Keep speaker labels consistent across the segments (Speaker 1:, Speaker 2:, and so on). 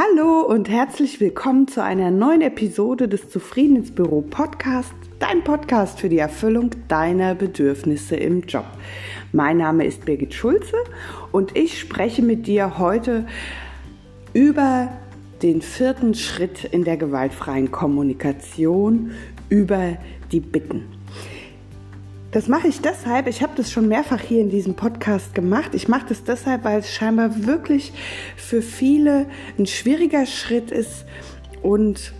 Speaker 1: Hallo und herzlich willkommen zu einer neuen Episode des Zufriedensbüro Podcast, dein Podcast für die Erfüllung deiner Bedürfnisse im Job. Mein Name ist Birgit Schulze und ich spreche mit dir heute über den vierten Schritt in der gewaltfreien Kommunikation, über die Bitten. Das mache ich deshalb, ich habe das schon mehrfach hier in diesem Podcast gemacht. Ich mache das deshalb, weil es scheinbar wirklich für viele ein schwieriger Schritt ist und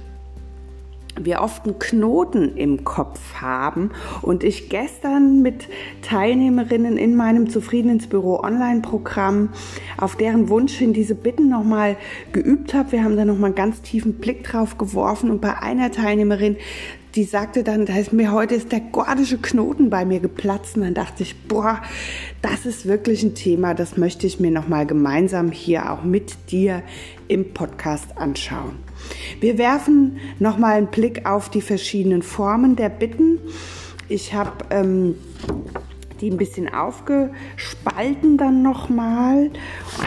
Speaker 1: wir oft einen Knoten im Kopf haben und ich gestern mit Teilnehmerinnen in meinem Zufriedensbüro Online-Programm auf deren Wunsch hin diese Bitten nochmal geübt habe. Wir haben da nochmal einen ganz tiefen Blick drauf geworfen und bei einer Teilnehmerin die sagte dann, da ist mir heute ist der gordische Knoten bei mir geplatzt. Und dann dachte ich, boah, das ist wirklich ein Thema, das möchte ich mir nochmal gemeinsam hier auch mit dir im Podcast anschauen. Wir werfen nochmal einen Blick auf die verschiedenen Formen der Bitten. Ich habe ähm, die ein bisschen aufgespalten dann nochmal.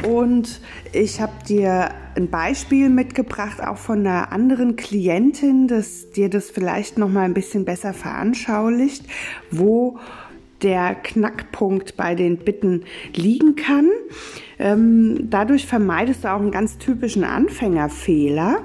Speaker 1: Und ich habe dir ein Beispiel mitgebracht, auch von einer anderen Klientin, dass dir das vielleicht nochmal ein bisschen besser veranschaulicht, wo der Knackpunkt bei den Bitten liegen kann. Ähm, dadurch vermeidest du auch einen ganz typischen Anfängerfehler.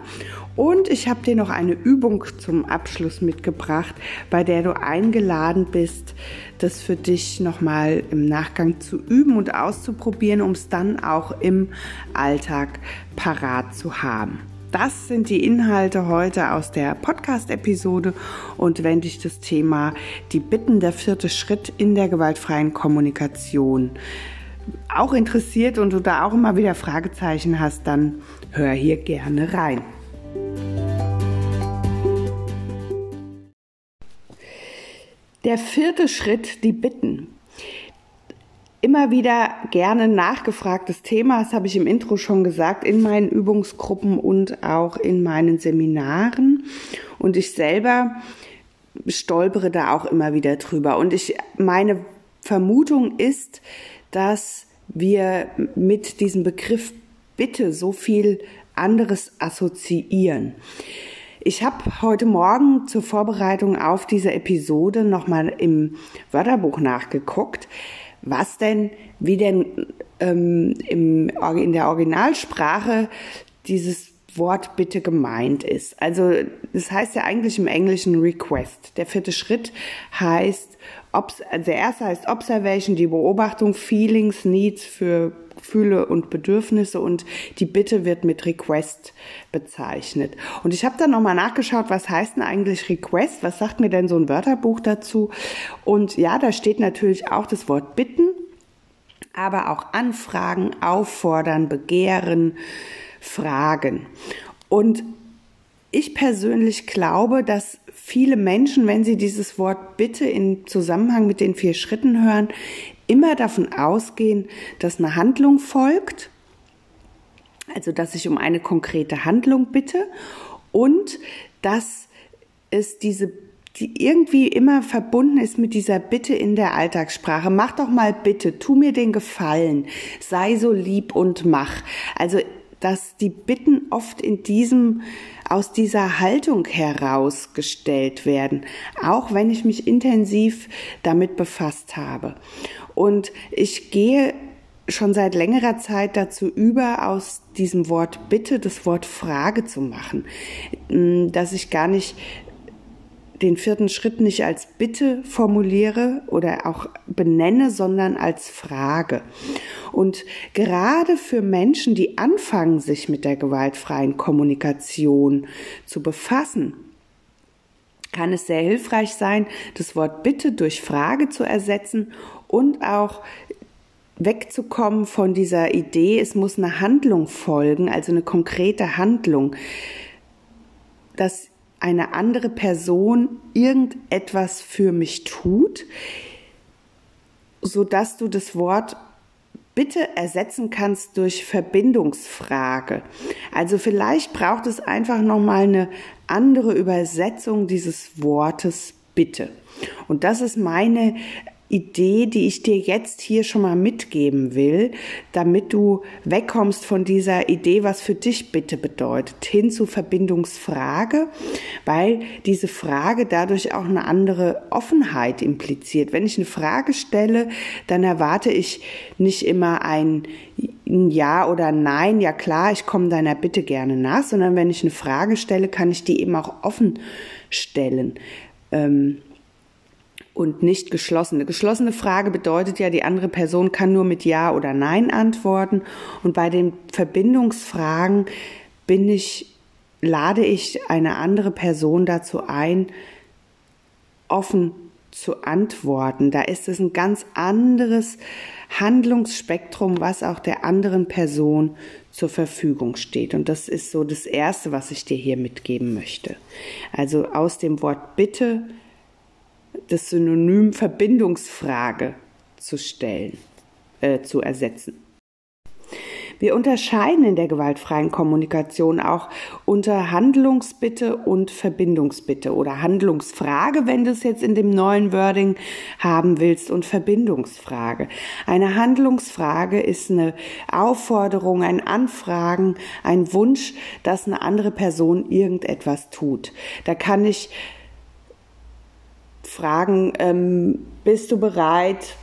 Speaker 1: Und ich habe dir noch eine Übung zum Abschluss mitgebracht, bei der du eingeladen bist, das für dich nochmal im Nachgang zu üben und auszuprobieren, um es dann auch im Alltag parat zu haben. Das sind die Inhalte heute aus der Podcast-Episode. Und wenn dich das Thema die Bitten der vierte Schritt in der gewaltfreien Kommunikation auch interessiert und du da auch immer wieder Fragezeichen hast, dann hör hier gerne rein. Der vierte Schritt, die Bitten. Immer wieder gerne nachgefragtes Thema, das habe ich im Intro schon gesagt, in meinen Übungsgruppen und auch in meinen Seminaren. Und ich selber stolpere da auch immer wieder drüber. Und ich, meine Vermutung ist, dass wir mit diesem Begriff Bitte so viel anderes assoziieren. Ich habe heute Morgen zur Vorbereitung auf diese Episode nochmal im Wörterbuch nachgeguckt, was denn, wie denn ähm, im, in der Originalsprache dieses Wort bitte gemeint ist. Also das heißt ja eigentlich im Englischen Request. Der vierte Schritt heißt, also der erste heißt Observation, die Beobachtung, Feelings, Needs für Gefühle und Bedürfnisse und die Bitte wird mit Request bezeichnet. Und ich habe dann nochmal nachgeschaut, was heißt denn eigentlich Request? Was sagt mir denn so ein Wörterbuch dazu? Und ja, da steht natürlich auch das Wort bitten, aber auch anfragen, auffordern, begehren, fragen. Und ich persönlich glaube, dass viele Menschen, wenn sie dieses Wort Bitte in Zusammenhang mit den vier Schritten hören, immer davon ausgehen, dass eine Handlung folgt, also dass ich um eine konkrete Handlung bitte und dass es diese die irgendwie immer verbunden ist mit dieser Bitte in der Alltagssprache. Mach doch mal bitte, tu mir den Gefallen, sei so lieb und mach. Also, dass die Bitten oft in diesem, aus dieser Haltung herausgestellt werden, auch wenn ich mich intensiv damit befasst habe. Und ich gehe schon seit längerer Zeit dazu über, aus diesem Wort Bitte das Wort Frage zu machen, mm, dass ich gar nicht den vierten Schritt nicht als Bitte formuliere oder auch benenne, sondern als Frage. Und gerade für Menschen, die anfangen, sich mit der gewaltfreien Kommunikation zu befassen, kann es sehr hilfreich sein, das Wort Bitte durch Frage zu ersetzen und auch wegzukommen von dieser Idee, es muss eine Handlung folgen, also eine konkrete Handlung, dass eine andere Person irgendetwas für mich tut, so dass du das Wort bitte ersetzen kannst durch Verbindungsfrage. Also vielleicht braucht es einfach noch mal eine andere Übersetzung dieses Wortes bitte. Und das ist meine Idee, die ich dir jetzt hier schon mal mitgeben will, damit du wegkommst von dieser Idee, was für dich bitte bedeutet, hin zu Verbindungsfrage, weil diese Frage dadurch auch eine andere Offenheit impliziert. Wenn ich eine Frage stelle, dann erwarte ich nicht immer ein Ja oder Nein, ja klar, ich komme deiner Bitte gerne nach, sondern wenn ich eine Frage stelle, kann ich die eben auch offen stellen. Ähm, und nicht geschlossene. Geschlossene Frage bedeutet ja, die andere Person kann nur mit Ja oder Nein antworten. Und bei den Verbindungsfragen bin ich, lade ich eine andere Person dazu ein, offen zu antworten. Da ist es ein ganz anderes Handlungsspektrum, was auch der anderen Person zur Verfügung steht. Und das ist so das Erste, was ich dir hier mitgeben möchte. Also aus dem Wort Bitte das Synonym Verbindungsfrage zu stellen, äh, zu ersetzen. Wir unterscheiden in der gewaltfreien Kommunikation auch unter Handlungsbitte und Verbindungsbitte oder Handlungsfrage, wenn du es jetzt in dem neuen Wording haben willst, und Verbindungsfrage. Eine Handlungsfrage ist eine Aufforderung, ein Anfragen, ein Wunsch, dass eine andere Person irgendetwas tut. Da kann ich fragen, ähm, bist du bereit,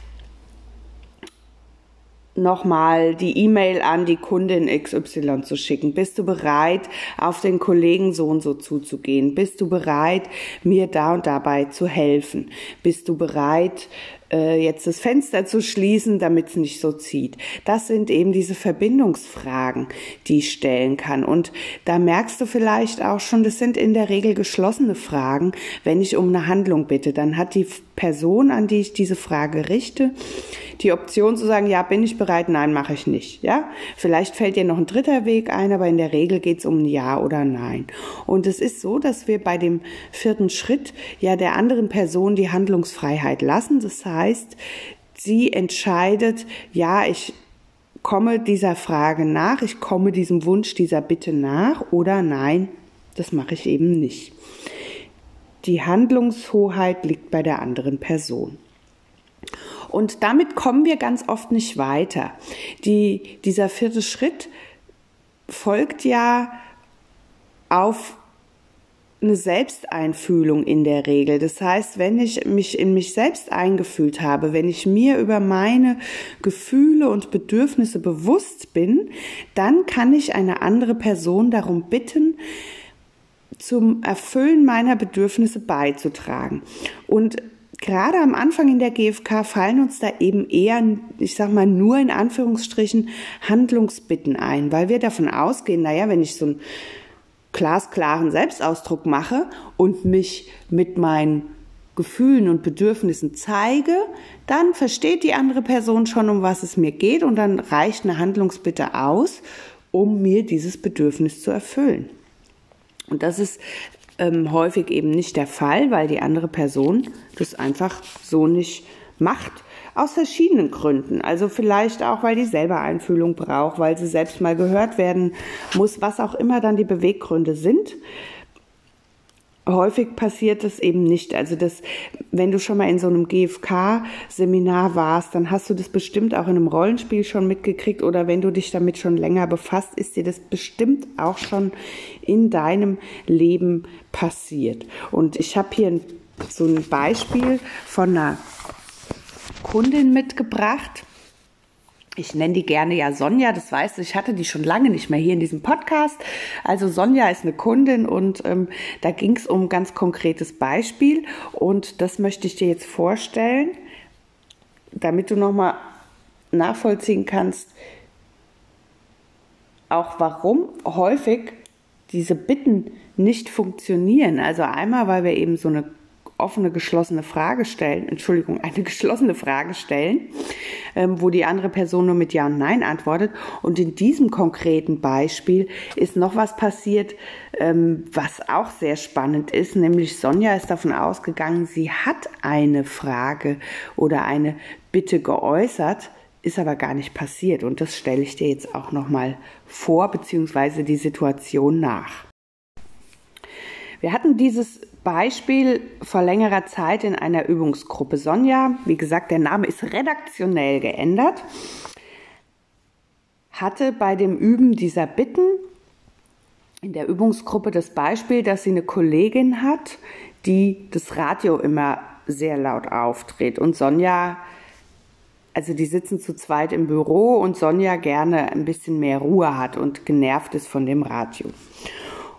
Speaker 1: nochmal die E-Mail an die Kundin XY zu schicken? Bist du bereit, auf den Kollegen so und so zuzugehen? Bist du bereit, mir da und dabei zu helfen? Bist du bereit, äh, jetzt das Fenster zu schließen, damit es nicht so zieht. Das sind eben diese Verbindungsfragen, die ich stellen kann. Und da merkst du vielleicht auch schon, das sind in der Regel geschlossene Fragen. Wenn ich um eine Handlung bitte, dann hat die Person, an die ich diese Frage richte, die Option zu sagen, ja, bin ich bereit, nein, mache ich nicht. Ja, vielleicht fällt dir noch ein dritter Weg ein, aber in der Regel geht es um ein Ja oder Nein. Und es ist so, dass wir bei dem vierten Schritt ja der anderen Person die Handlungsfreiheit lassen. Das heißt, heißt, sie entscheidet, ja, ich komme dieser Frage nach, ich komme diesem Wunsch, dieser Bitte nach oder nein, das mache ich eben nicht. Die Handlungshoheit liegt bei der anderen Person. Und damit kommen wir ganz oft nicht weiter. Die, dieser vierte Schritt folgt ja auf eine Selbsteinfühlung in der Regel. Das heißt, wenn ich mich in mich selbst eingefühlt habe, wenn ich mir über meine Gefühle und Bedürfnisse bewusst bin, dann kann ich eine andere Person darum bitten, zum Erfüllen meiner Bedürfnisse beizutragen. Und gerade am Anfang in der GfK fallen uns da eben eher, ich sag mal, nur in Anführungsstrichen Handlungsbitten ein, weil wir davon ausgehen, naja, wenn ich so ein glasklaren Selbstausdruck mache und mich mit meinen Gefühlen und Bedürfnissen zeige, dann versteht die andere Person schon, um was es mir geht und dann reicht eine Handlungsbitte aus, um mir dieses Bedürfnis zu erfüllen. Und das ist ähm, häufig eben nicht der Fall, weil die andere Person das einfach so nicht macht aus verschiedenen Gründen. Also vielleicht auch, weil die selber Einfühlung braucht, weil sie selbst mal gehört werden muss, was auch immer dann die Beweggründe sind. Häufig passiert es eben nicht. Also das, wenn du schon mal in so einem GFK-Seminar warst, dann hast du das bestimmt auch in einem Rollenspiel schon mitgekriegt oder wenn du dich damit schon länger befasst, ist dir das bestimmt auch schon in deinem Leben passiert. Und ich habe hier so ein Beispiel von einer Kundin mitgebracht. Ich nenne die gerne ja Sonja, das weißt du, ich hatte die schon lange nicht mehr hier in diesem Podcast. Also Sonja ist eine Kundin und ähm, da ging es um ein ganz konkretes Beispiel und das möchte ich dir jetzt vorstellen, damit du nochmal nachvollziehen kannst, auch warum häufig diese Bitten nicht funktionieren. Also einmal, weil wir eben so eine offene, geschlossene Frage stellen, Entschuldigung, eine geschlossene Frage stellen, ähm, wo die andere Person nur mit Ja und Nein antwortet. Und in diesem konkreten Beispiel ist noch was passiert, ähm, was auch sehr spannend ist, nämlich Sonja ist davon ausgegangen, sie hat eine Frage oder eine Bitte geäußert, ist aber gar nicht passiert. Und das stelle ich dir jetzt auch nochmal vor, beziehungsweise die Situation nach. Wir hatten dieses Beispiel vor längerer Zeit in einer Übungsgruppe. Sonja, wie gesagt, der Name ist redaktionell geändert, hatte bei dem Üben dieser Bitten in der Übungsgruppe das Beispiel, dass sie eine Kollegin hat, die das Radio immer sehr laut aufdreht. Und Sonja, also die sitzen zu zweit im Büro und Sonja gerne ein bisschen mehr Ruhe hat und genervt ist von dem Radio.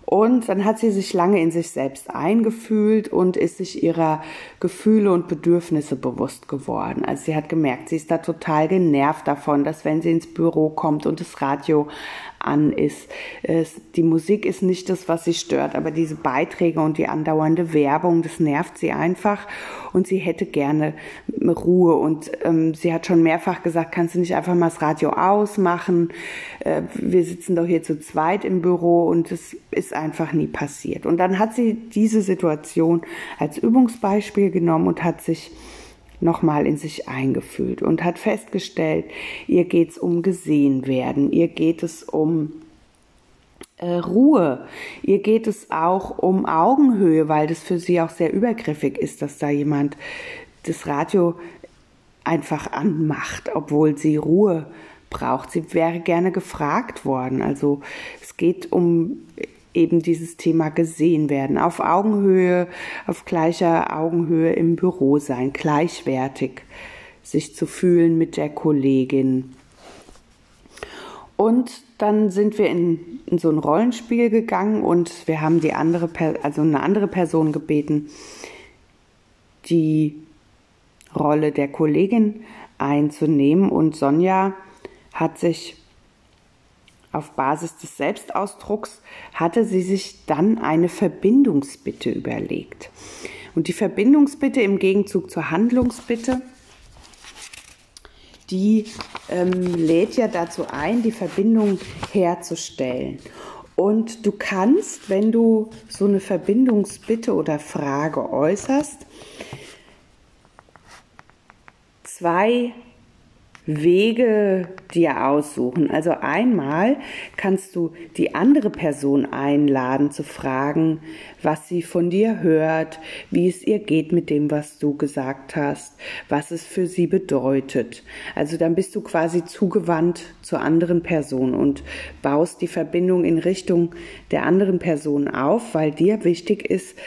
Speaker 1: Und dann hat sie sich lange in sich selbst eingefühlt und ist sich ihrer Gefühle und Bedürfnisse bewusst geworden. Also sie hat gemerkt, sie ist da total genervt davon, dass wenn sie ins Büro kommt und das Radio an ist. Es, die Musik ist nicht das, was sie stört, aber diese Beiträge und die andauernde Werbung, das nervt sie einfach und sie hätte gerne Ruhe und ähm, sie hat schon mehrfach gesagt, kannst du nicht einfach mal das Radio ausmachen? Äh, wir sitzen doch hier zu zweit im Büro und es ist einfach nie passiert. Und dann hat sie diese Situation als Übungsbeispiel genommen und hat sich nochmal in sich eingefühlt und hat festgestellt, ihr geht es um gesehen werden, ihr geht es um äh, Ruhe, ihr geht es auch um Augenhöhe, weil das für sie auch sehr übergriffig ist, dass da jemand das Radio einfach anmacht, obwohl sie Ruhe braucht. Sie wäre gerne gefragt worden. Also es geht um eben dieses Thema gesehen werden, auf Augenhöhe, auf gleicher Augenhöhe im Büro sein, gleichwertig sich zu fühlen mit der Kollegin. Und dann sind wir in, in so ein Rollenspiel gegangen und wir haben die andere, also eine andere Person gebeten, die Rolle der Kollegin einzunehmen und Sonja hat sich auf Basis des Selbstausdrucks hatte sie sich dann eine Verbindungsbitte überlegt. Und die Verbindungsbitte im Gegenzug zur Handlungsbitte, die ähm, lädt ja dazu ein, die Verbindung herzustellen. Und du kannst, wenn du so eine Verbindungsbitte oder Frage äußerst, zwei Wege dir aussuchen. Also einmal kannst du die andere Person einladen zu fragen, was sie von dir hört, wie es ihr geht mit dem, was du gesagt hast, was es für sie bedeutet. Also dann bist du quasi zugewandt zur anderen Person und baust die Verbindung in Richtung der anderen Person auf, weil dir wichtig ist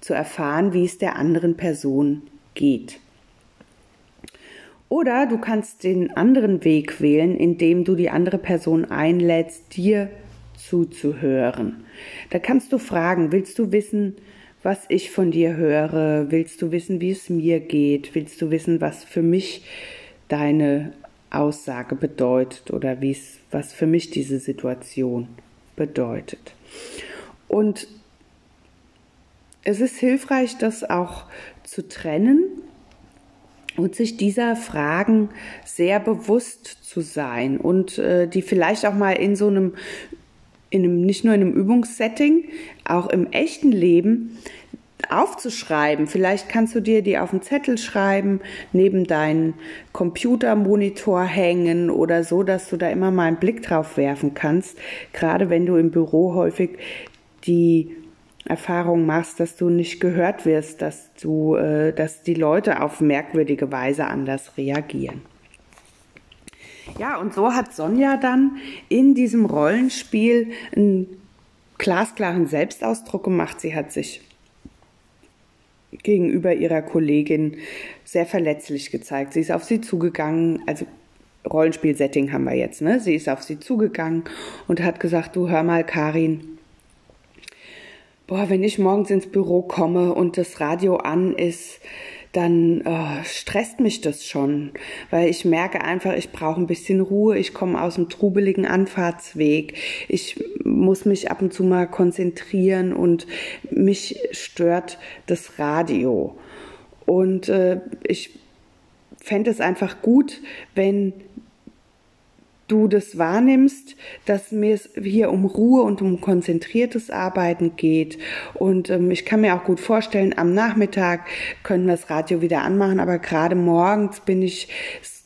Speaker 1: zu erfahren, wie es der anderen Person geht. Oder du kannst den anderen Weg wählen, indem du die andere Person einlädst, dir zuzuhören. Da kannst du fragen, willst du wissen, was ich von dir höre? Willst du wissen, wie es mir geht? Willst du wissen, was für mich deine Aussage bedeutet oder wie es, was für mich diese Situation bedeutet? Und es ist hilfreich, das auch zu trennen und sich dieser Fragen sehr bewusst zu sein und äh, die vielleicht auch mal in so einem, in einem, nicht nur in einem Übungssetting, auch im echten Leben aufzuschreiben. Vielleicht kannst du dir die auf einen Zettel schreiben, neben deinen Computermonitor hängen oder so, dass du da immer mal einen Blick drauf werfen kannst. Gerade wenn du im Büro häufig die Erfahrung machst, dass du nicht gehört wirst, dass du, äh, dass die Leute auf merkwürdige Weise anders reagieren. Ja, und so hat Sonja dann in diesem Rollenspiel einen glasklaren Selbstausdruck gemacht. Sie hat sich gegenüber ihrer Kollegin sehr verletzlich gezeigt. Sie ist auf sie zugegangen, also Rollenspiel-Setting haben wir jetzt, ne? Sie ist auf sie zugegangen und hat gesagt, du hör mal, Karin, boah, wenn ich morgens ins Büro komme und das Radio an ist, dann äh, stresst mich das schon, weil ich merke einfach, ich brauche ein bisschen Ruhe, ich komme aus dem trubeligen Anfahrtsweg, ich muss mich ab und zu mal konzentrieren und mich stört das Radio. Und äh, ich fände es einfach gut, wenn du das wahrnimmst, dass mir es hier um Ruhe und um konzentriertes Arbeiten geht. Und ähm, ich kann mir auch gut vorstellen, am Nachmittag können wir das Radio wieder anmachen, aber gerade morgens bin ich,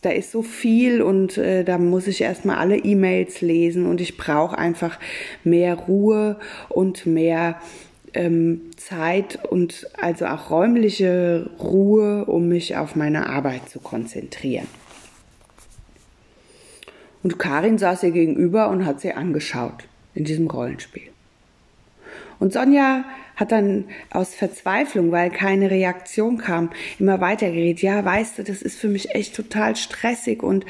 Speaker 1: da ist so viel und äh, da muss ich erstmal alle E-Mails lesen und ich brauche einfach mehr Ruhe und mehr ähm, Zeit und also auch räumliche Ruhe, um mich auf meine Arbeit zu konzentrieren. Und Karin saß ihr gegenüber und hat sie angeschaut in diesem Rollenspiel. Und Sonja hat dann aus Verzweiflung, weil keine Reaktion kam, immer weitergeredet. Ja, weißt du, das ist für mich echt total stressig und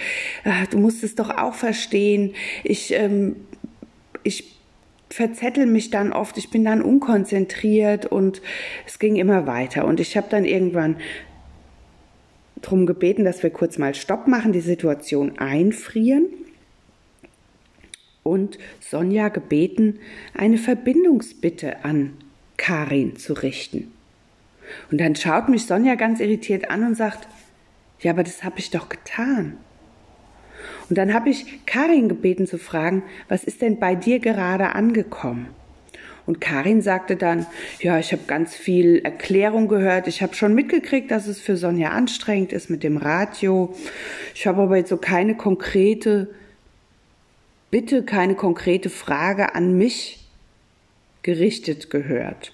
Speaker 1: äh, du musst es doch auch verstehen. Ich, ähm, ich verzettel mich dann oft, ich bin dann unkonzentriert und es ging immer weiter. Und ich habe dann irgendwann darum gebeten, dass wir kurz mal Stopp machen, die Situation einfrieren und Sonja gebeten, eine Verbindungsbitte an Karin zu richten. Und dann schaut mich Sonja ganz irritiert an und sagt, ja, aber das habe ich doch getan. Und dann habe ich Karin gebeten zu fragen, was ist denn bei dir gerade angekommen? Und Karin sagte dann, ja, ich habe ganz viel Erklärung gehört. Ich habe schon mitgekriegt, dass es für Sonja anstrengend ist mit dem Radio. Ich habe aber jetzt so keine konkrete Bitte, keine konkrete Frage an mich gerichtet gehört.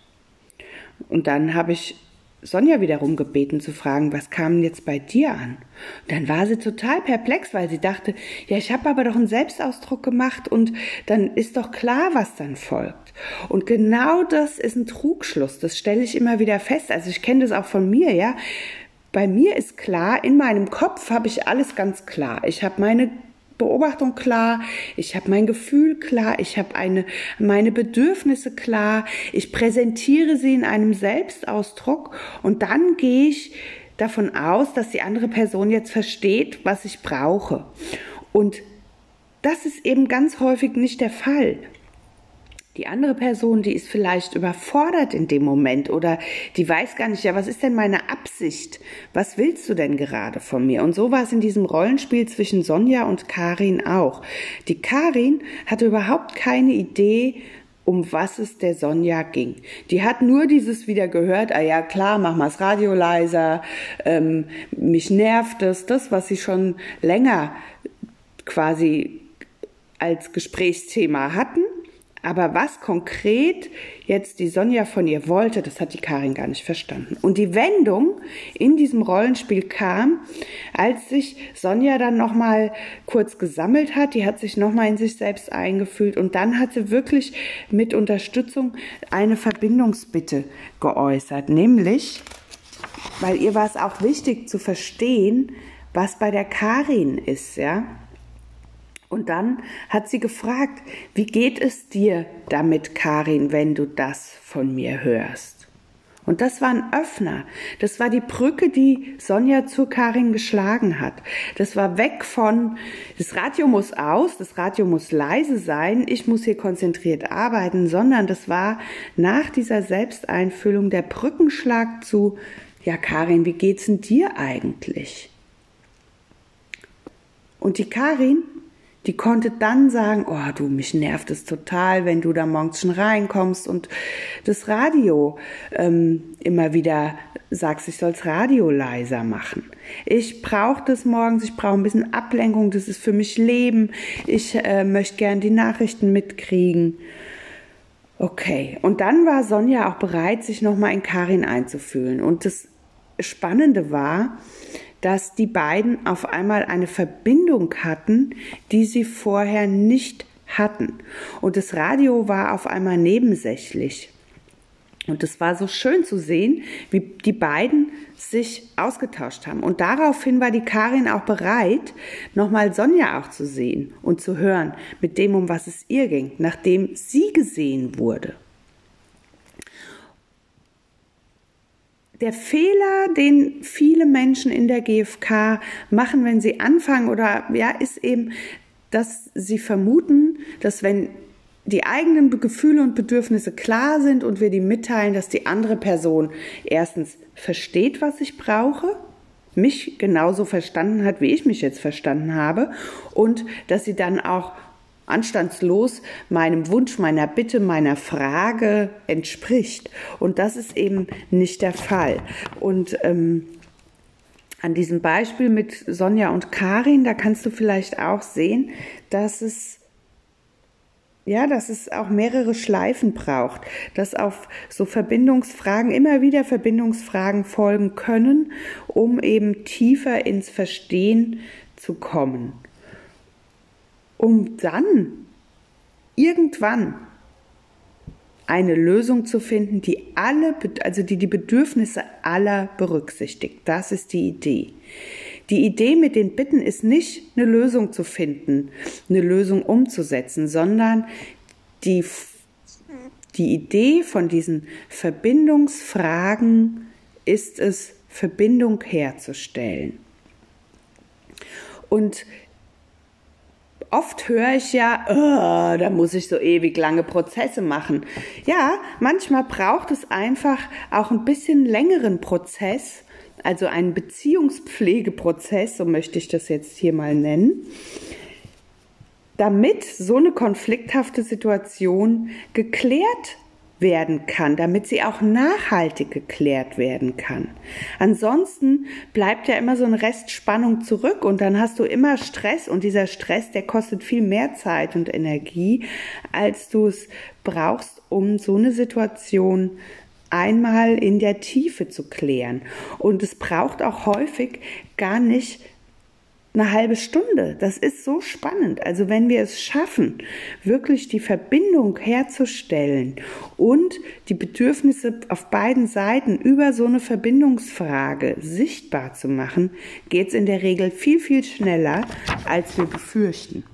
Speaker 1: Und dann habe ich Sonja wiederum gebeten zu fragen, was kam jetzt bei dir an? Und dann war sie total perplex, weil sie dachte, ja, ich habe aber doch einen Selbstausdruck gemacht und dann ist doch klar, was dann folgt. Und genau das ist ein Trugschluss, das stelle ich immer wieder fest. Also ich kenne das auch von mir, ja. Bei mir ist klar, in meinem Kopf habe ich alles ganz klar. Ich habe meine Beobachtung klar, ich habe mein Gefühl klar, ich habe eine meine Bedürfnisse klar, ich präsentiere sie in einem Selbstausdruck und dann gehe ich davon aus, dass die andere Person jetzt versteht, was ich brauche. Und das ist eben ganz häufig nicht der Fall. Die andere Person, die ist vielleicht überfordert in dem Moment oder die weiß gar nicht, ja, was ist denn meine Absicht? Was willst du denn gerade von mir? Und so war es in diesem Rollenspiel zwischen Sonja und Karin auch. Die Karin hatte überhaupt keine Idee, um was es der Sonja ging. Die hat nur dieses wieder gehört, ah ja klar, mach mal das Radio leiser, ähm, mich nervt es, das, was sie schon länger quasi als Gesprächsthema hatten aber was konkret jetzt die Sonja von ihr wollte, das hat die Karin gar nicht verstanden. Und die Wendung in diesem Rollenspiel kam, als sich Sonja dann nochmal kurz gesammelt hat, die hat sich nochmal in sich selbst eingefühlt und dann hat sie wirklich mit Unterstützung eine Verbindungsbitte geäußert, nämlich, weil ihr war es auch wichtig zu verstehen, was bei der Karin ist, ja. Und dann hat sie gefragt, wie geht es dir damit, Karin, wenn du das von mir hörst? Und das war ein Öffner. Das war die Brücke, die Sonja zu Karin geschlagen hat. Das war weg von, das Radio muss aus, das Radio muss leise sein, ich muss hier konzentriert arbeiten, sondern das war nach dieser Selbsteinfüllung der Brückenschlag zu, ja Karin, wie geht's denn dir eigentlich? Und die Karin die konnte dann sagen, oh du, mich nervt es total, wenn du da morgens schon reinkommst und das Radio ähm, immer wieder sagst, ich soll's Radio leiser machen. Ich brauche das morgens, ich brauche ein bisschen Ablenkung, das ist für mich Leben. Ich äh, möchte gern die Nachrichten mitkriegen. Okay, und dann war Sonja auch bereit, sich nochmal in Karin einzufühlen. Und das Spannende war, dass die beiden auf einmal eine Verbindung hatten, die sie vorher nicht hatten. Und das Radio war auf einmal nebensächlich. Und es war so schön zu sehen, wie die beiden sich ausgetauscht haben. Und daraufhin war die Karin auch bereit, nochmal Sonja auch zu sehen und zu hören, mit dem, um was es ihr ging, nachdem sie gesehen wurde. Der Fehler, den viele Menschen in der GfK machen, wenn sie anfangen oder ja, ist eben, dass sie vermuten, dass wenn die eigenen Gefühle und Bedürfnisse klar sind und wir die mitteilen, dass die andere Person erstens versteht, was ich brauche, mich genauso verstanden hat, wie ich mich jetzt verstanden habe und dass sie dann auch anstandslos meinem Wunsch, meiner Bitte, meiner Frage entspricht. Und das ist eben nicht der Fall. Und ähm, an diesem Beispiel mit Sonja und Karin, da kannst du vielleicht auch sehen, dass es ja, dass es auch mehrere Schleifen braucht, dass auf so Verbindungsfragen immer wieder Verbindungsfragen folgen können, um eben tiefer ins Verstehen zu kommen. Um dann irgendwann eine Lösung zu finden, die alle, also die die Bedürfnisse aller berücksichtigt. Das ist die Idee. Die Idee mit den Bitten ist nicht eine Lösung zu finden, eine Lösung umzusetzen, sondern die, die Idee von diesen Verbindungsfragen ist es, Verbindung herzustellen. Und oft höre ich ja, oh, da muss ich so ewig lange Prozesse machen. Ja, manchmal braucht es einfach auch ein bisschen längeren Prozess, also einen Beziehungspflegeprozess, so möchte ich das jetzt hier mal nennen, damit so eine konflikthafte Situation geklärt werden kann, damit sie auch nachhaltig geklärt werden kann. Ansonsten bleibt ja immer so eine Restspannung zurück und dann hast du immer Stress und dieser Stress, der kostet viel mehr Zeit und Energie, als du es brauchst, um so eine Situation einmal in der Tiefe zu klären. Und es braucht auch häufig gar nicht eine halbe Stunde. Das ist so spannend. Also wenn wir es schaffen, wirklich die Verbindung herzustellen und die Bedürfnisse auf beiden Seiten über so eine Verbindungsfrage sichtbar zu machen, geht es in der Regel viel, viel schneller, als wir befürchten.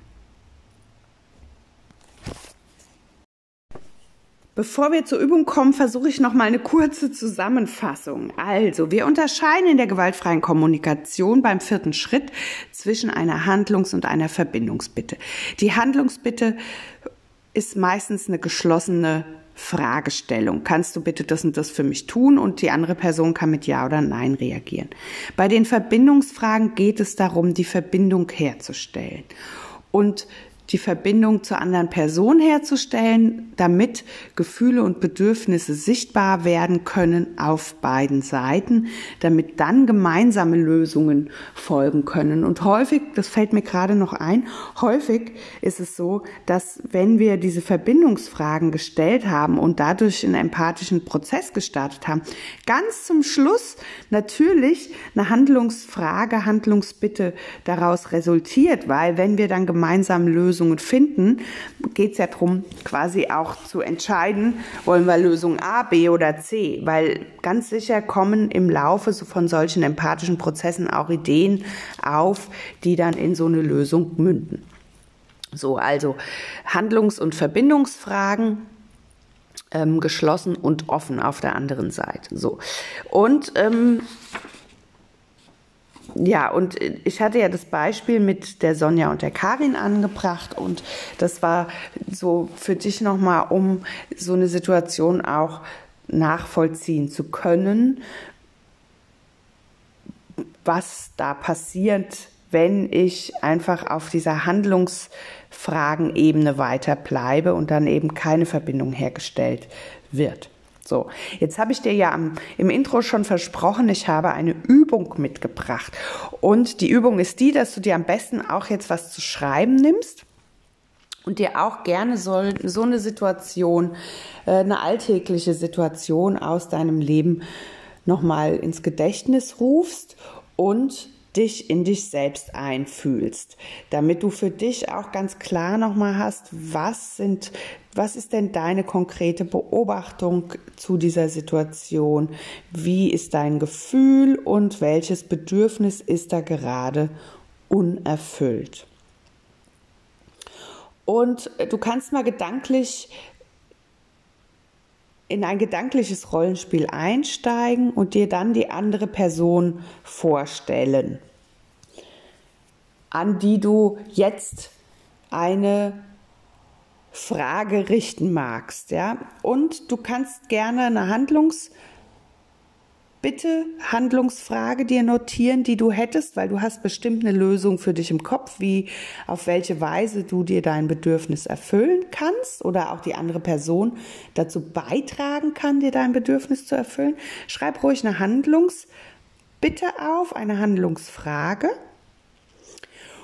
Speaker 1: Bevor wir zur Übung kommen, versuche ich noch mal eine kurze Zusammenfassung. Also, wir unterscheiden in der gewaltfreien Kommunikation beim vierten Schritt zwischen einer Handlungs- und einer Verbindungsbitte. Die Handlungsbitte ist meistens eine geschlossene Fragestellung. Kannst du bitte das und das für mich tun? Und die andere Person kann mit Ja oder Nein reagieren. Bei den Verbindungsfragen geht es darum, die Verbindung herzustellen. Und die Verbindung zur anderen Person herzustellen, damit Gefühle und Bedürfnisse sichtbar werden können auf beiden Seiten, damit dann gemeinsame Lösungen folgen können. Und häufig, das fällt mir gerade noch ein, häufig ist es so, dass wenn wir diese Verbindungsfragen gestellt haben und dadurch einen empathischen Prozess gestartet haben, ganz zum Schluss natürlich eine Handlungsfrage, Handlungsbitte daraus resultiert, weil wenn wir dann gemeinsam Lösungen Lösungen finden, geht es ja darum, quasi auch zu entscheiden, wollen wir Lösung A, B oder C, weil ganz sicher kommen im Laufe von solchen empathischen Prozessen auch Ideen auf, die dann in so eine Lösung münden. So, also Handlungs- und Verbindungsfragen ähm, geschlossen und offen auf der anderen Seite. So. Und ähm, ja, und ich hatte ja das Beispiel mit der Sonja und der Karin angebracht und das war so für dich nochmal, um so eine Situation auch nachvollziehen zu können, was da passiert, wenn ich einfach auf dieser Handlungsfragenebene weiter bleibe und dann eben keine Verbindung hergestellt wird. So, jetzt habe ich dir ja am, im Intro schon versprochen, ich habe eine Übung mitgebracht. Und die Übung ist die, dass du dir am besten auch jetzt was zu schreiben nimmst und dir auch gerne so, so eine Situation, äh, eine alltägliche Situation aus deinem Leben nochmal ins Gedächtnis rufst und dich in dich selbst einfühlst, damit du für dich auch ganz klar nochmal hast, was sind, was ist denn deine konkrete Beobachtung zu dieser Situation? Wie ist dein Gefühl und welches Bedürfnis ist da gerade unerfüllt? Und du kannst mal gedanklich in ein gedankliches Rollenspiel einsteigen und dir dann die andere Person vorstellen, an die du jetzt eine Frage richten magst, ja? Und du kannst gerne eine Handlungs bitte Handlungsfrage dir notieren, die du hättest, weil du hast bestimmt eine Lösung für dich im Kopf, wie auf welche Weise du dir dein Bedürfnis erfüllen kannst oder auch die andere Person dazu beitragen kann, dir dein Bedürfnis zu erfüllen. Schreib ruhig eine Handlungsbitte auf, eine Handlungsfrage.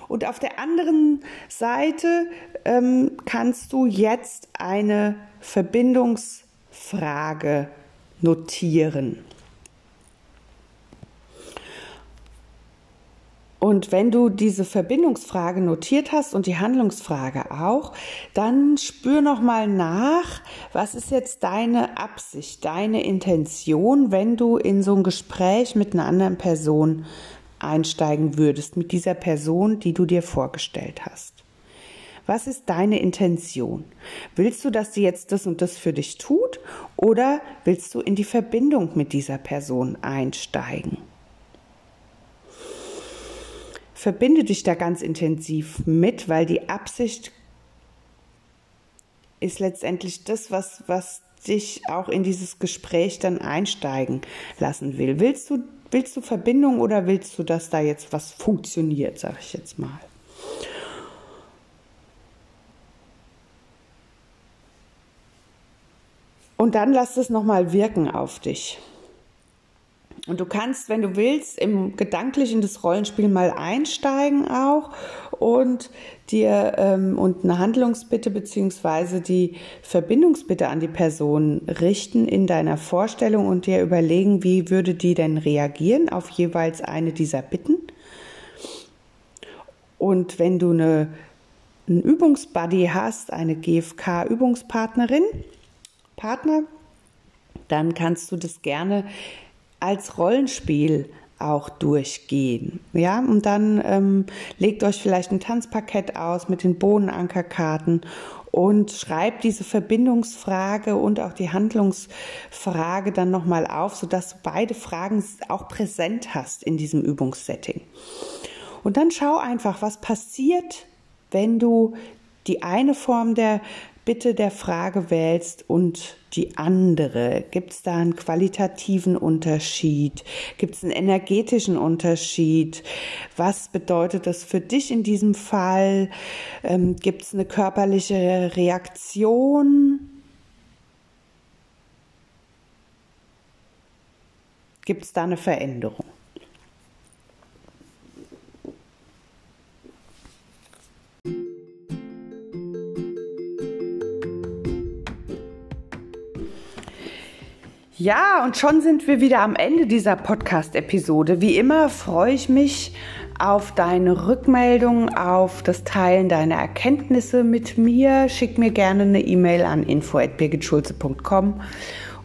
Speaker 1: Und auf der anderen Seite ähm, kannst du jetzt eine Verbindungsfrage notieren. Und wenn du diese Verbindungsfrage notiert hast und die Handlungsfrage auch, dann spür noch mal nach, was ist jetzt deine Absicht, deine Intention, wenn du in so ein Gespräch mit einer anderen Person einsteigen würdest, mit dieser Person, die du dir vorgestellt hast. Was ist deine Intention? Willst du, dass sie jetzt das und das für dich tut oder willst du in die Verbindung mit dieser Person einsteigen? Verbinde dich da ganz intensiv mit, weil die Absicht ist letztendlich das, was, was dich auch in dieses Gespräch dann einsteigen lassen will. Willst du, willst du Verbindung oder willst du, dass da jetzt was funktioniert, sage ich jetzt mal? Und dann lass es nochmal wirken auf dich. Und du kannst, wenn du willst, im Gedanklichen das Rollenspiel mal einsteigen auch und dir ähm, und eine Handlungsbitte beziehungsweise die Verbindungsbitte an die Person richten in deiner Vorstellung und dir überlegen, wie würde die denn reagieren auf jeweils eine dieser Bitten. Und wenn du eine, einen Übungsbuddy hast, eine GFK-Übungspartnerin, Partner, dann kannst du das gerne als Rollenspiel auch durchgehen. Ja, und dann ähm, legt euch vielleicht ein Tanzparkett aus mit den Bohnenankerkarten und schreibt diese Verbindungsfrage und auch die Handlungsfrage dann nochmal auf, sodass du beide Fragen auch präsent hast in diesem Übungssetting. Und dann schau einfach, was passiert, wenn du die eine Form der Bitte der Frage wählst und die andere? Gibt es da einen qualitativen Unterschied? Gibt es einen energetischen Unterschied? Was bedeutet das für dich in diesem Fall? Ähm, Gibt es eine körperliche Reaktion? Gibt es da eine Veränderung? Ja, und schon sind wir wieder am Ende dieser Podcast-Episode. Wie immer freue ich mich auf deine Rückmeldung, auf das Teilen deiner Erkenntnisse mit mir. Schick mir gerne eine E-Mail an info@birgitschulze.com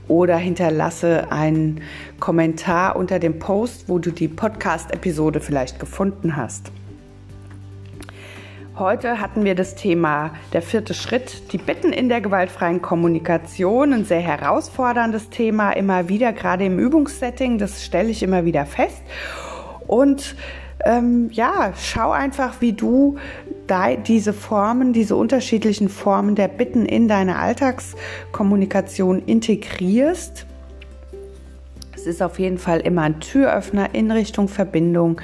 Speaker 1: oder hinterlasse einen Kommentar unter dem Post, wo du die Podcast-Episode vielleicht gefunden hast. Heute hatten wir das Thema der vierte Schritt, die Bitten in der gewaltfreien Kommunikation. Ein sehr herausforderndes Thema, immer wieder, gerade im Übungssetting, das stelle ich immer wieder fest. Und ähm, ja, schau einfach, wie du diese Formen, diese unterschiedlichen Formen der Bitten in deine Alltagskommunikation integrierst es ist auf jeden Fall immer ein Türöffner in Richtung Verbindung,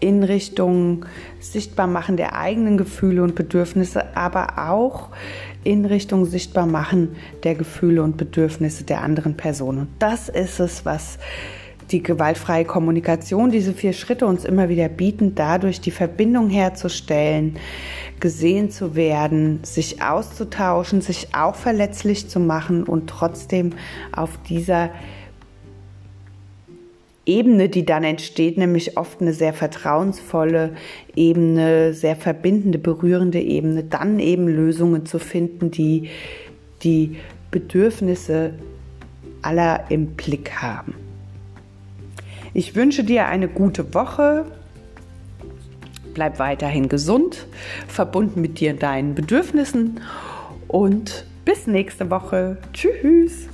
Speaker 1: in Richtung Sichtbarmachen der eigenen Gefühle und Bedürfnisse, aber auch in Richtung Sichtbarmachen der Gefühle und Bedürfnisse der anderen Person. Und das ist es, was die gewaltfreie Kommunikation, diese vier Schritte uns immer wieder bieten, dadurch die Verbindung herzustellen, gesehen zu werden, sich auszutauschen, sich auch verletzlich zu machen und trotzdem auf dieser Ebene, die dann entsteht, nämlich oft eine sehr vertrauensvolle Ebene, sehr verbindende, berührende Ebene, dann eben Lösungen zu finden, die die Bedürfnisse aller im Blick haben. Ich wünsche dir eine gute Woche. Bleib weiterhin gesund, verbunden mit dir und deinen Bedürfnissen und bis nächste Woche. Tschüss.